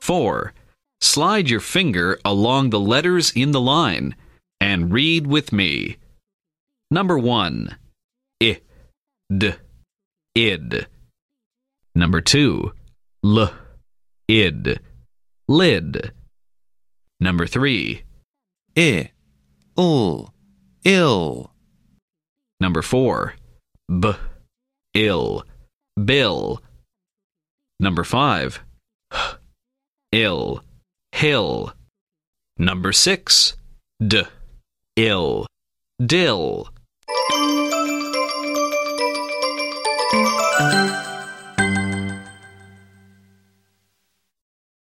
4. Slide your finger along the letters in the line and read with me. Number 1. I, d, id. Number 2. L, id, lid. Number 3. I, ill, ill. Number 4. B, ill, bill Number 5. Ill, hill. Number 6. D, ill, dill.